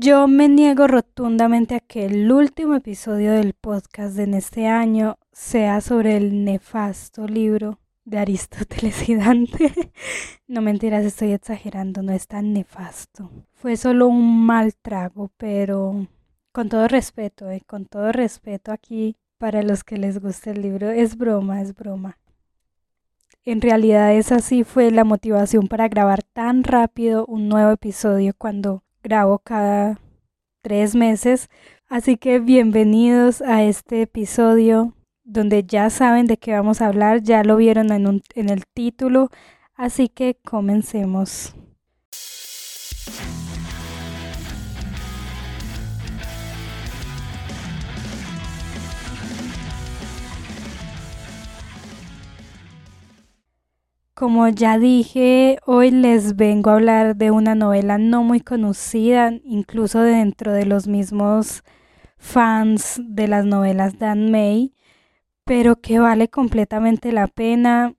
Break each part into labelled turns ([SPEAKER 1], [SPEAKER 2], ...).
[SPEAKER 1] Yo me niego rotundamente a que el último episodio del podcast en este año sea sobre el nefasto libro de Aristóteles y Dante. no mentiras, estoy exagerando, no es tan nefasto. Fue solo un mal trago, pero con todo respeto, eh, con todo respeto aquí para los que les guste el libro, es broma, es broma. En realidad esa sí fue la motivación para grabar tan rápido un nuevo episodio cuando grabo cada tres meses. Así que bienvenidos a este episodio donde ya saben de qué vamos a hablar, ya lo vieron en, en el título, así que comencemos. Como ya dije, hoy les vengo a hablar de una novela no muy conocida, incluso dentro de los mismos fans de las novelas de Anne May, pero que vale completamente la pena.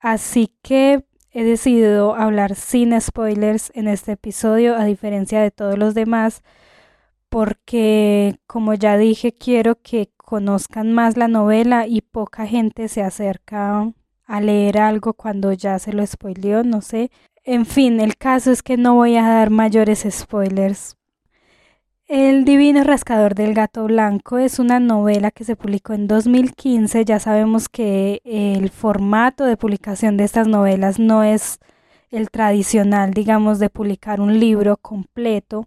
[SPEAKER 1] Así que he decidido hablar sin spoilers en este episodio, a diferencia de todos los demás, porque como ya dije, quiero que conozcan más la novela y poca gente se acerca a leer algo cuando ya se lo spoileó, no sé. En fin, el caso es que no voy a dar mayores spoilers. El Divino Rascador del Gato Blanco es una novela que se publicó en 2015. Ya sabemos que el formato de publicación de estas novelas no es el tradicional, digamos, de publicar un libro completo,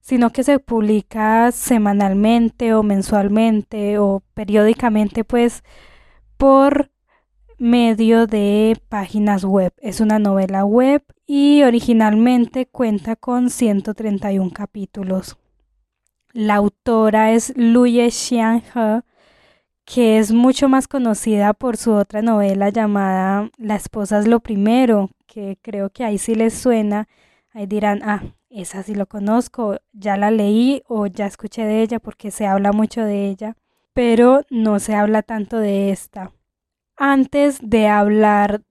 [SPEAKER 1] sino que se publica semanalmente o mensualmente o periódicamente, pues, por medio de páginas web. Es una novela web y originalmente cuenta con 131 capítulos. La autora es Luye Xianhe, que es mucho más conocida por su otra novela llamada La esposa es lo primero, que creo que ahí sí les suena. Ahí dirán, ah, esa sí lo conozco, ya la leí o ya escuché de ella porque se habla mucho de ella, pero no se habla tanto de esta antes de hablar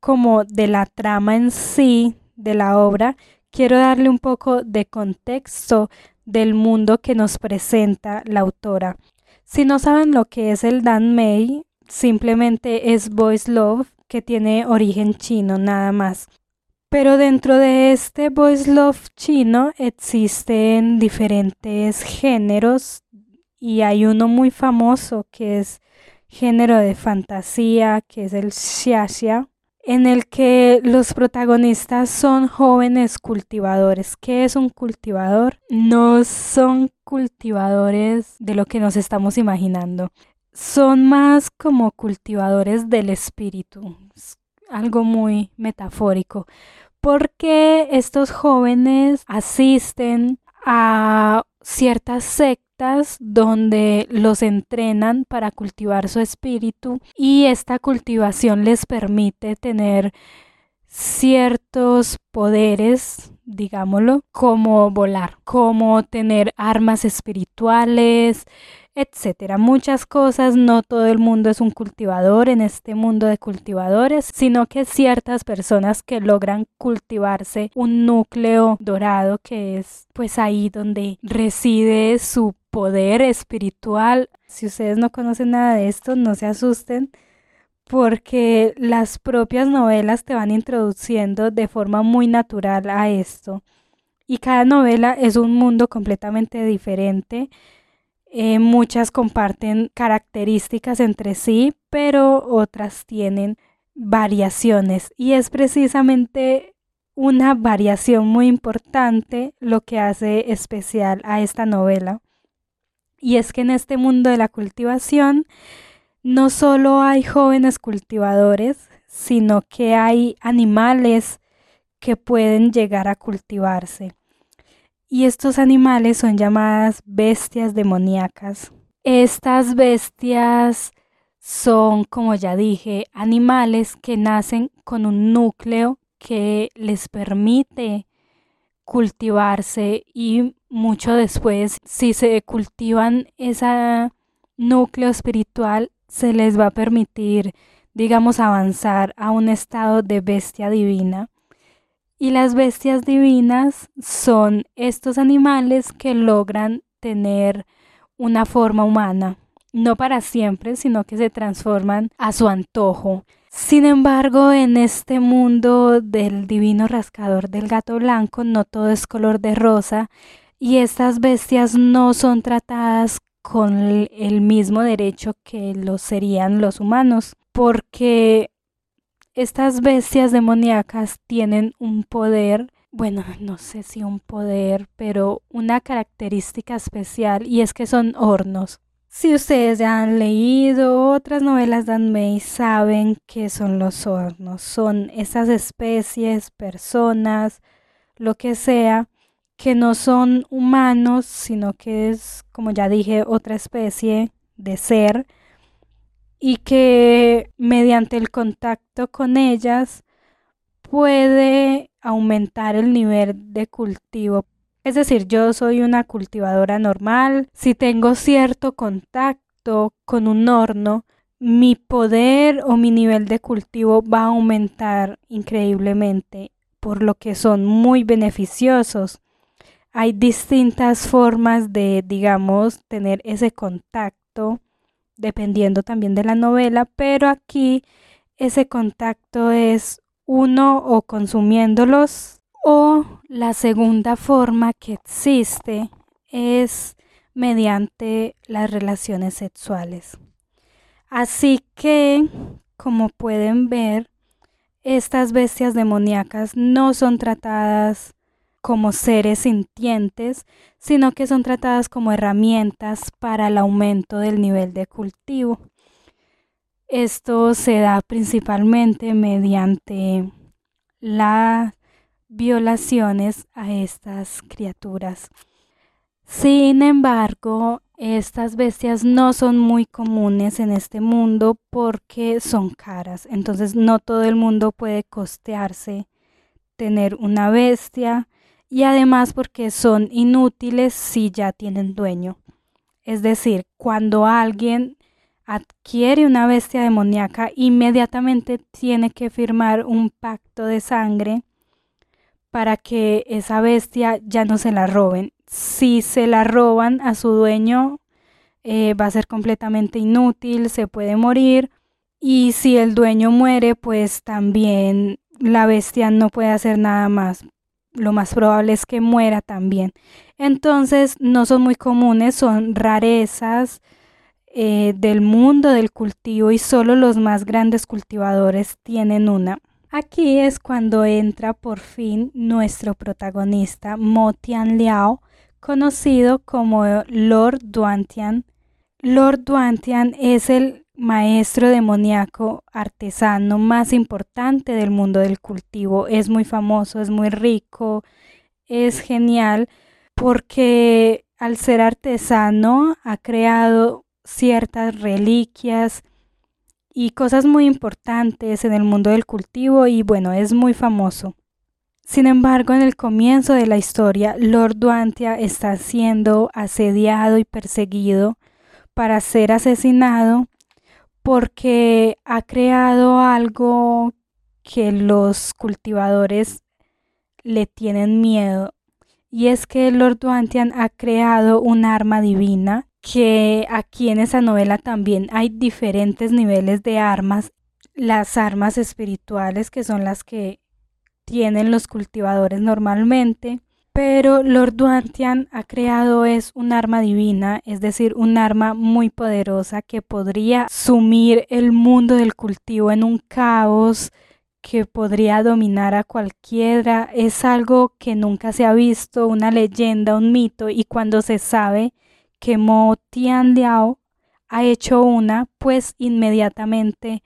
[SPEAKER 1] como de la trama en sí de la obra, quiero darle un poco de contexto del mundo que nos presenta la autora. Si no saben lo que es el Dan Mei, simplemente es Boys Love que tiene origen chino nada más. Pero dentro de este Boys Love chino existen diferentes géneros y hay uno muy famoso que es género de fantasía que es el xiaxia, en el que los protagonistas son jóvenes cultivadores. ¿Qué es un cultivador? No son cultivadores de lo que nos estamos imaginando. Son más como cultivadores del espíritu, algo muy metafórico, porque estos jóvenes asisten a ciertas sectas donde los entrenan para cultivar su espíritu y esta cultivación les permite tener ciertos poderes, digámoslo, como volar, como tener armas espirituales, etcétera. Muchas cosas, no todo el mundo es un cultivador en este mundo de cultivadores, sino que ciertas personas que logran cultivarse un núcleo dorado que es pues ahí donde reside su poder espiritual. Si ustedes no conocen nada de esto, no se asusten porque las propias novelas te van introduciendo de forma muy natural a esto. Y cada novela es un mundo completamente diferente eh, muchas comparten características entre sí, pero otras tienen variaciones y es precisamente una variación muy importante lo que hace especial a esta novela. Y es que en este mundo de la cultivación no solo hay jóvenes cultivadores, sino que hay animales que pueden llegar a cultivarse y estos animales son llamadas bestias demoníacas. Estas bestias son, como ya dije, animales que nacen con un núcleo que les permite cultivarse y mucho después, si se cultivan ese núcleo espiritual, se les va a permitir, digamos, avanzar a un estado de bestia divina Y las bestias divinas son estos animales que logran tener una forma humana, no para siempre, sino que se transforman a su antojo. Sin embargo, en este mundo del divino rascador del gato blanco, no todo es color de rosa y estas bestias no son tratadas con el mismo derecho que lo serían los humanos, porque estas bestias demoníacas tienen un poder, bueno, no sé si un poder, pero una característica especial y es que son hornos. Si ustedes ya han leído otras novelas de May, saben que son los hornos. Son esas especies, personas, lo que sea, que no son humanos, sino que es, como ya dije, otra especie de ser y que mediante el contacto con ellas puede aumentar el nivel de cultivo. Es decir, yo soy una cultivadora normal, si tengo cierto contacto con un horno, mi poder o mi nivel de cultivo va a aumentar increíblemente, por lo que son muy beneficiosos. Hay distintas formas de, digamos, tener ese contacto dependiendo también de la novela, pero aquí ese contacto es uno o consumiéndolos o la segunda forma que existe es mediante las relaciones sexuales. Así que, como pueden ver, estas bestias demoníacas no son tratadas como seres sintientes, sino que son tratadas como herramientas para el aumento del nivel de cultivo. Esto se da principalmente mediante las violaciones a estas criaturas. Sin embargo, estas bestias no son muy comunes en este mundo porque son caras. Entonces no todo el mundo puede costearse tener una bestia y además porque son inútiles si ya tienen dueño. Es decir, cuando alguien adquiere una bestia demoníaca, inmediatamente tiene que firmar un pacto de sangre para que esa bestia ya no se la roben. Si se la roban a su dueño, eh, va a ser completamente inútil, se puede morir. Y si el dueño muere, pues también la bestia no puede hacer nada más lo más probable es que muera también. Entonces no son muy comunes, son rarezas eh, del mundo del cultivo y solo los más grandes cultivadores tienen una. Aquí es cuando entra por fin nuestro protagonista, Motian Liao, conocido como Lord Duantian. Lord Duantian es el maestro demoníaco artesano más importante del mundo del cultivo. Es muy famoso, es muy rico, es genial porque al ser artesano ha creado ciertas reliquias y cosas muy importantes en el mundo del cultivo y bueno, es muy famoso. Sin embargo, en el comienzo de la historia, Lord Duantia está siendo asediado y perseguido para ser asesinado porque ha creado algo que los cultivadores le tienen miedo. Y es que Lord Duantian ha creado un arma divina que aquí en esa novela también hay diferentes niveles de armas. Las armas espirituales que son las que tienen los cultivadores normalmente pero Lord Duantian ha creado es un arma divina, es decir, un arma muy poderosa que podría sumir el mundo del cultivo en un caos que podría dominar a cualquiera. Es algo que nunca se ha visto, una leyenda, un mito, y cuando se sabe que Mo Tian Liao ha hecho una, pues inmediatamente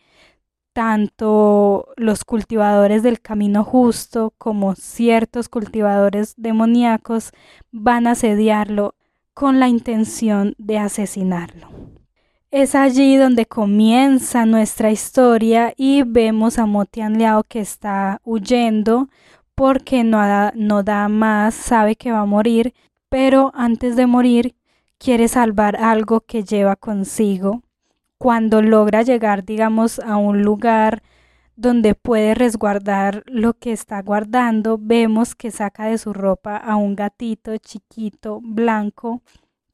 [SPEAKER 1] tanto los cultivadores del camino justo como ciertos cultivadores demoníacos van a asediarlo con la intención de asesinarlo. Es allí donde comienza nuestra historia y vemos a Motian Liao que está huyendo porque no da, no da más, sabe que va a morir, pero antes de morir quiere salvar algo que lleva consigo cuando logra llegar, digamos, a un lugar donde puede resguardar lo que está guardando, vemos que saca de su ropa a un gatito chiquito, blanco,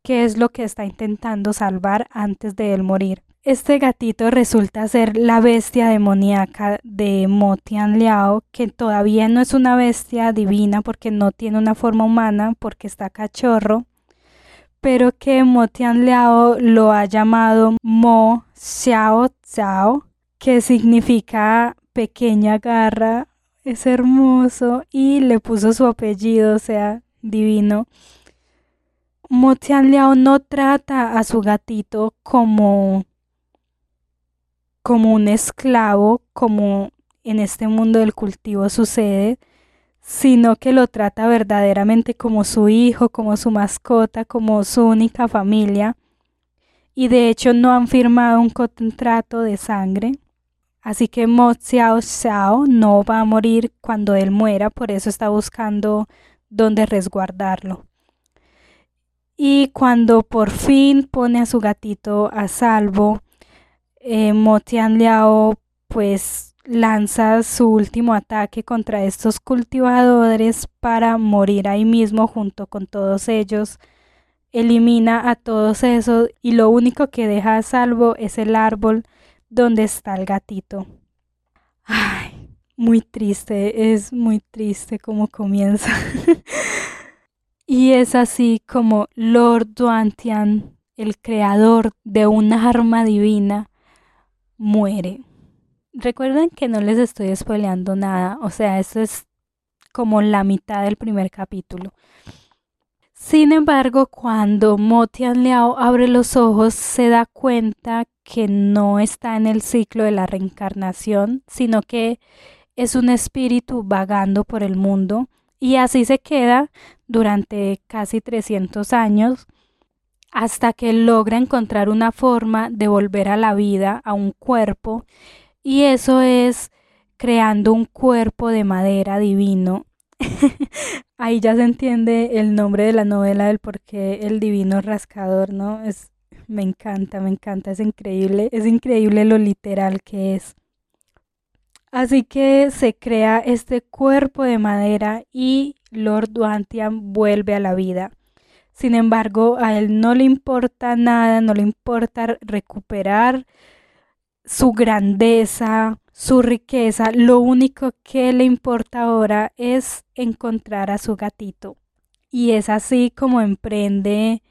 [SPEAKER 1] que es lo que está intentando salvar antes de él morir. Este gatito resulta ser la bestia demoníaca de Motian Liao, que todavía no es una bestia divina porque no tiene una forma humana, porque está cachorro, pero que Motian Liao lo ha llamado Mo Xiao Xiao, que significa pequeña garra, es hermoso y le puso su apellido, o sea, divino. Motian Liao no trata a su gatito como como un esclavo, como en este mundo del cultivo sucede, sino que lo trata verdaderamente como su hijo, como su mascota, como su única familia. Y de hecho no han firmado un contrato de sangre. Así que Mo Xiao Xiao no va a morir cuando él muera, por eso está buscando dónde resguardarlo. Y cuando por fin pone a su gatito a salvo, eh, Motian Liao pues lanza su último ataque contra estos cultivadores para morir ahí mismo junto con todos ellos. Elimina a todos esos y lo único que deja a salvo es el árbol donde está el gatito. Ay, muy triste, es muy triste como comienza. y es así como Lord Duantian, el creador de una arma divina, muere. Recuerden que no les estoy spoileando nada, o sea, esto es como la mitad del primer capítulo. Sin embargo, cuando Motian Liao abre los ojos, se da cuenta que no está en el ciclo de la reencarnación, sino que es un espíritu vagando por el mundo y así se queda durante casi 300 años hasta que logra encontrar una forma de volver a la vida, a un cuerpo, y eso es creando un cuerpo de madera divino. Ahí ya se entiende el nombre de la novela del por qué el divino rascador, ¿no? Es, me encanta, me encanta, es increíble, es increíble lo literal que es. Así que se crea este cuerpo de madera y Lord Duantian vuelve a la vida. Sin embargo, a él no le importa nada, no le importa recuperar su grandeza, su riqueza. Lo único que le importa ahora es encontrar a su gatito. Y es así como emprende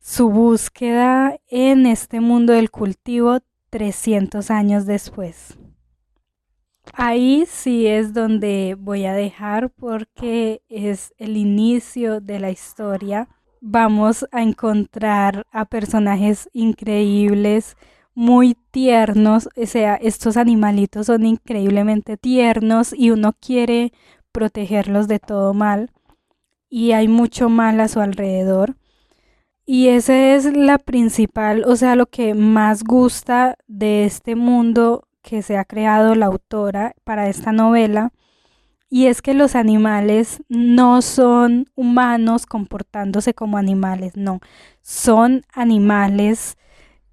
[SPEAKER 1] su búsqueda en este mundo del cultivo 300 años después. Ahí sí es donde voy a dejar porque es el inicio de la historia. Vamos a encontrar a personajes increíbles, muy tiernos, o sea, estos animalitos son increíblemente tiernos y uno quiere protegerlos de todo mal y hay mucho mal a su alrededor. Y esa es la principal, o sea, lo que más gusta de este mundo que se ha creado la autora para esta novela, y es que los animales no son humanos comportándose como animales, no, son animales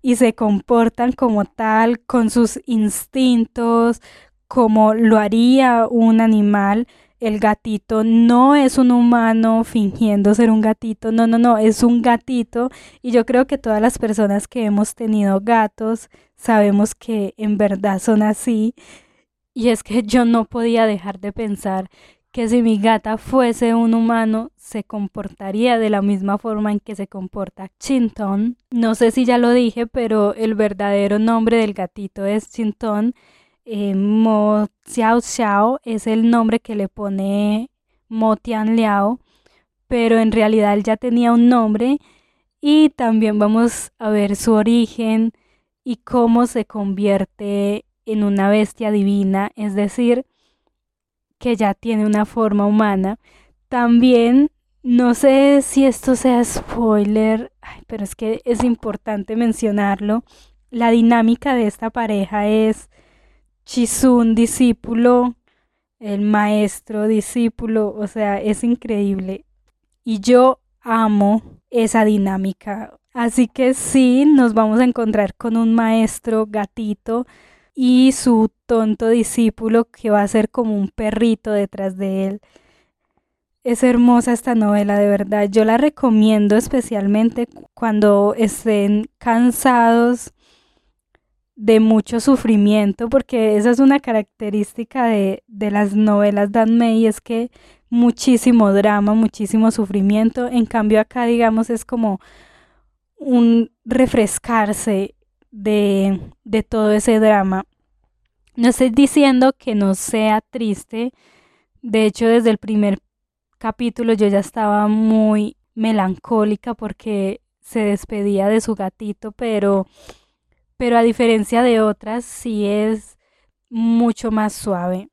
[SPEAKER 1] y se comportan como tal, con sus instintos, como lo haría un animal, el gatito no es un humano fingiendo ser un gatito, no, no, no, es un gatito. Y yo creo que todas las personas que hemos tenido gatos sabemos que en verdad son así. Y es que yo no podía dejar de pensar que si mi gata fuese un humano se comportaría de la misma forma en que se comporta Chinton. No sé si ya lo dije, pero el verdadero nombre del gatito es Chinton eh, Mo Xiao Xiao es el nombre que le pone Mo Tian Liao, pero en realidad él ya tenía un nombre y también vamos a ver su origen y cómo se convierte en una bestia divina, es decir, que ya tiene una forma humana. También, no sé si esto sea spoiler, pero es que es importante mencionarlo, la dinámica de esta pareja es Chisun, discípulo, el maestro, discípulo, o sea, es increíble. Y yo amo esa dinámica. Así que sí, nos vamos a encontrar con un maestro gatito y su tonto discípulo que va a ser como un perrito detrás de él. Es hermosa esta novela, de verdad. Yo la recomiendo especialmente cuando estén cansados de mucho sufrimiento, porque esa es una característica de, de las novelas de May, es que muchísimo drama, muchísimo sufrimiento. En cambio acá, digamos, es como un refrescarse de, de todo ese drama. No estoy diciendo que no sea triste. De hecho, desde el primer capítulo yo ya estaba muy melancólica porque se despedía de su gatito, pero, pero a diferencia de otras, sí es mucho más suave.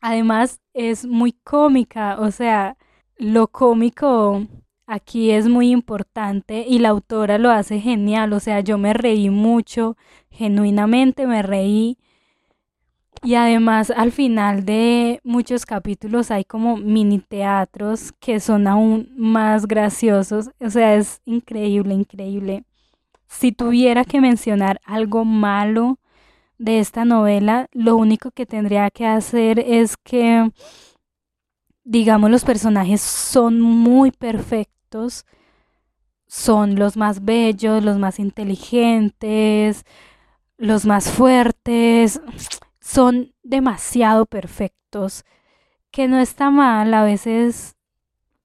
[SPEAKER 1] Además, es muy cómica, o sea, lo cómico aquí es muy importante y la autora lo hace genial, o sea, yo me reí mucho, genuinamente me reí. Y además al final de muchos capítulos hay como mini teatros que son aún más graciosos, o sea, es increíble, increíble. Si tuviera que mencionar algo malo de esta novela, lo único que tendría que hacer es que, digamos, los personajes son muy perfectos, son los más bellos, los más inteligentes, los más fuertes, son demasiado perfectos, que no está mal, a veces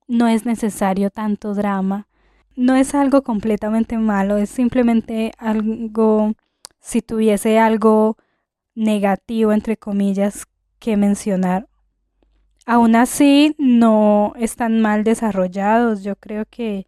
[SPEAKER 1] no es necesario tanto drama. No es algo completamente malo, es simplemente algo si tuviese algo negativo, entre comillas, que mencionar. Aún así, no están mal desarrollados. Yo creo que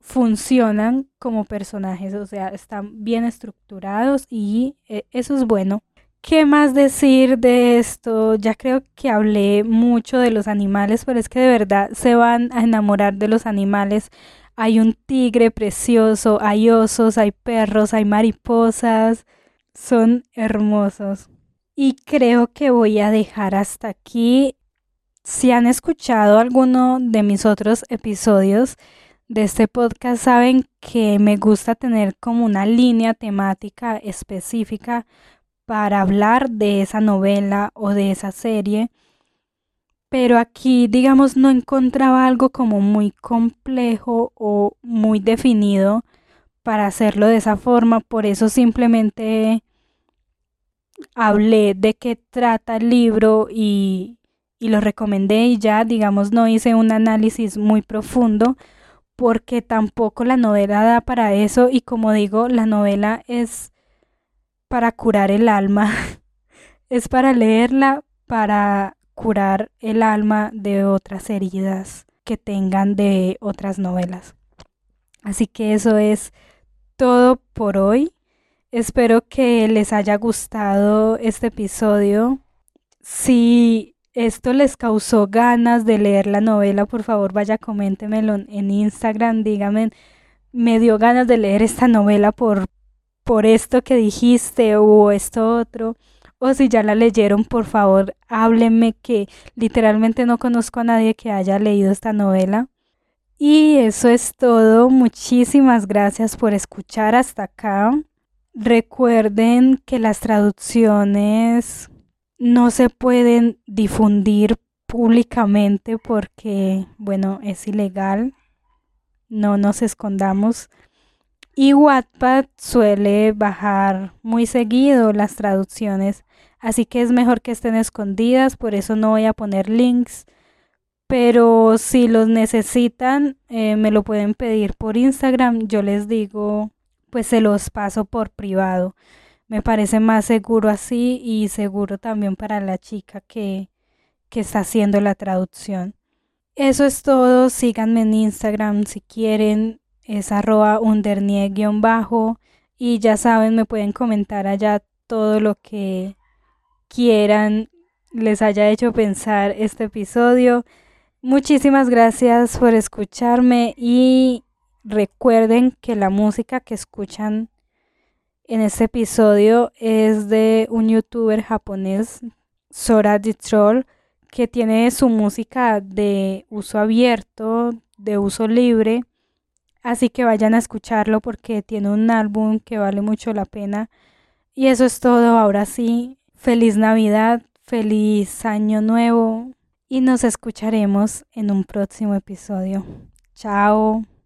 [SPEAKER 1] funcionan como personajes, o sea, están bien estructurados y eh, eso es bueno. ¿Qué más decir de esto? Ya creo que hablé mucho de los animales, pero es que de verdad se van a enamorar de los animales hay un tigre precioso, hay osos, hay perros, hay mariposas, son hermosos. Y creo que voy a dejar hasta aquí. Si han escuchado alguno de mis otros episodios de este podcast, saben que me gusta tener como una línea temática específica para hablar de esa novela o de esa serie pero aquí, digamos, no encontraba algo como muy complejo o muy definido para hacerlo de esa forma, por eso simplemente hablé de qué trata el libro y, y lo recomendé y ya, digamos, no hice un análisis muy profundo porque tampoco la novela da para eso y como digo, la novela es para curar el alma, es para leerla, para curar el alma de otras heridas que tengan de otras novelas. Así que eso es todo por hoy. Espero que les haya gustado este episodio. Si esto les causó ganas de leer la novela, por favor vaya coméntemelo en Instagram, díganme, me dio ganas de leer esta novela por, por esto que dijiste o esto otro. O si ya la leyeron, por favor, háblenme que literalmente no conozco a nadie que haya leído esta novela. Y eso es todo. Muchísimas gracias por escuchar hasta acá. Recuerden que las traducciones no se pueden difundir públicamente porque, bueno, es ilegal. No nos escondamos. Y Wattpad suele bajar muy seguido las traducciones así que es mejor que estén escondidas, por eso no voy a poner links. Pero si los necesitan, eh, me lo pueden pedir por Instagram. Yo les digo, pues se los paso por privado. Me parece más seguro así y seguro también para la chica que, que está haciendo la traducción. Eso es todo. Síganme en Instagram si quieren. Es arroba undernie-bajo. Y ya saben, me pueden comentar allá todo lo que quieran les haya hecho pensar este episodio. Muchísimas gracias por escucharme y recuerden que la música que escuchan en este episodio es de un youtuber japonés, Sora the que tiene su música de uso abierto, de uso libre. Así que vayan a escucharlo porque tiene un álbum que vale mucho la pena Y eso es todo, ahora sí, feliz Navidad, feliz año nuevo y nos escucharemos en un próximo episodio. Chao.